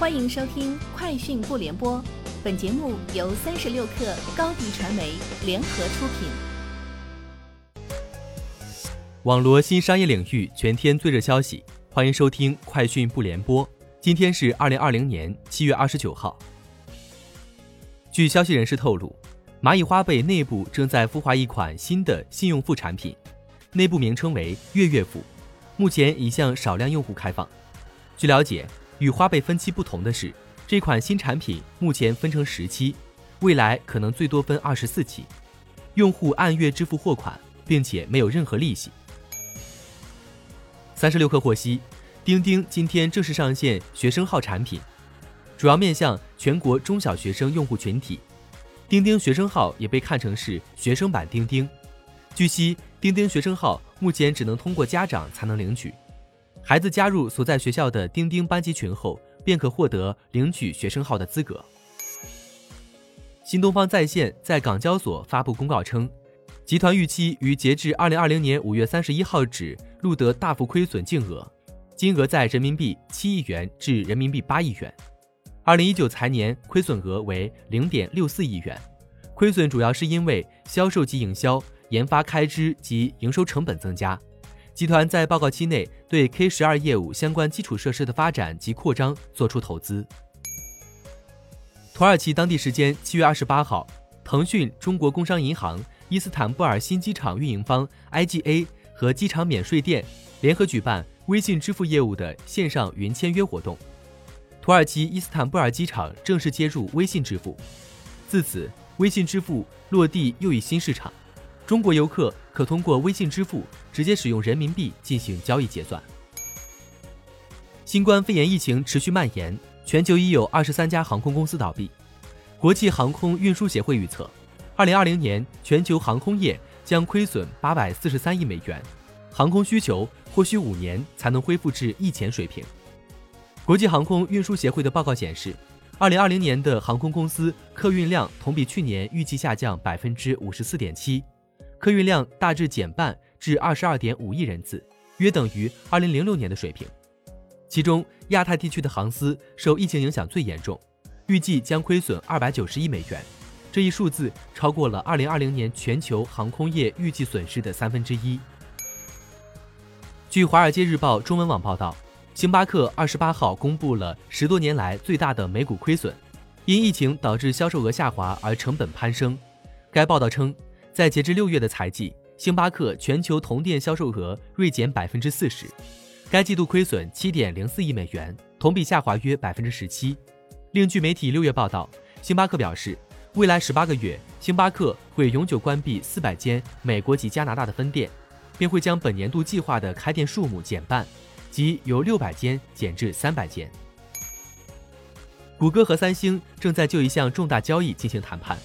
欢迎收听《快讯不联播》，本节目由三十六克高低传媒联合出品。网罗新商业领域全天最热消息，欢迎收听《快讯不联播》。今天是二零二零年七月二十九号。据消息人士透露，蚂蚁花呗内部正在孵化一款新的信用付产品，内部名称为“月月付”，目前已向少量用户开放。据了解。与花呗分期不同的是，这款新产品目前分成十期，未来可能最多分二十四期，用户按月支付货款，并且没有任何利息。三十六氪获悉，钉钉今天正式上线学生号产品，主要面向全国中小学生用户群体。钉钉学生号也被看成是学生版钉钉。据悉，钉钉学生号目前只能通过家长才能领取。孩子加入所在学校的钉钉班级群后，便可获得领取学生号的资格。新东方在线在港交所发布公告称，集团预期于截至二零二零年五月三十一号止录得大幅亏损净额，金额在人民币七亿元至人民币八亿元。二零一九财年亏损额为零点六四亿元，亏损主要是因为销售及营销、研发开支及营收成本增加。集团在报告期内对 K 十二业务相关基础设施的发展及扩张作出投资。土耳其当地时间七月二十八号，腾讯、中国工商银行、伊斯坦布尔新机场运营方 IGA 和机场免税店联合举办微信支付业务的线上云签约活动。土耳其伊斯坦布尔机场正式接入微信支付，自此，微信支付落地又一新市场。中国游客可通过微信支付直接使用人民币进行交易结算。新冠肺炎疫情持续蔓延，全球已有二十三家航空公司倒闭。国际航空运输协会预测，二零二零年全球航空业将亏损八百四十三亿美元，航空需求或需五年才能恢复至疫前水平。国际航空运输协会的报告显示，二零二零年的航空公司客运量同比去年预计下降百分之五十四点七。客运量大致减半至二十二点五亿人次，约等于二零零六年的水平。其中，亚太地区的航司受疫情影响最严重，预计将亏损二百九十亿美元，这一数字超过了二零二零年全球航空业预计损失的三分之一。据《华尔街日报》中文网报道，星巴克二十八号公布了十多年来最大的每股亏损，因疫情导致销售额下滑而成本攀升。该报道称。在截至六月的财季，星巴克全球同店销售额锐减百分之四十，该季度亏损七点零四亿美元，同比下滑约百分之十七。另据媒体六月报道，星巴克表示，未来十八个月，星巴克会永久关闭四百间美国及加拿大的分店，并会将本年度计划的开店数目减半，即由六百间减至三百间。谷歌和三星正在就一项重大交易进行谈判，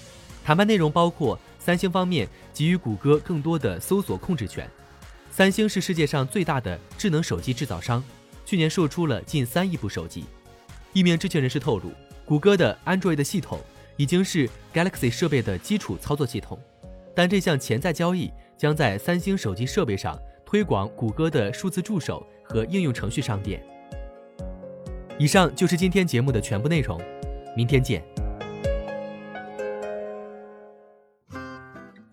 谈判内容包括。三星方面给予谷歌更多的搜索控制权。三星是世界上最大的智能手机制造商，去年售出了近三亿部手机。一名知情人士透露，谷歌的 Android 系统已经是 Galaxy 设备的基础操作系统，但这项潜在交易将在三星手机设备上推广谷歌的数字助手和应用程序商店。以上就是今天节目的全部内容，明天见。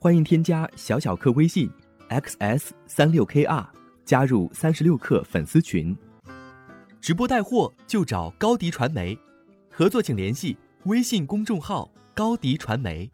欢迎添加小小客微信，xs 三六 kr，加入三十六课粉丝群。直播带货就找高迪传媒，合作请联系微信公众号高迪传媒。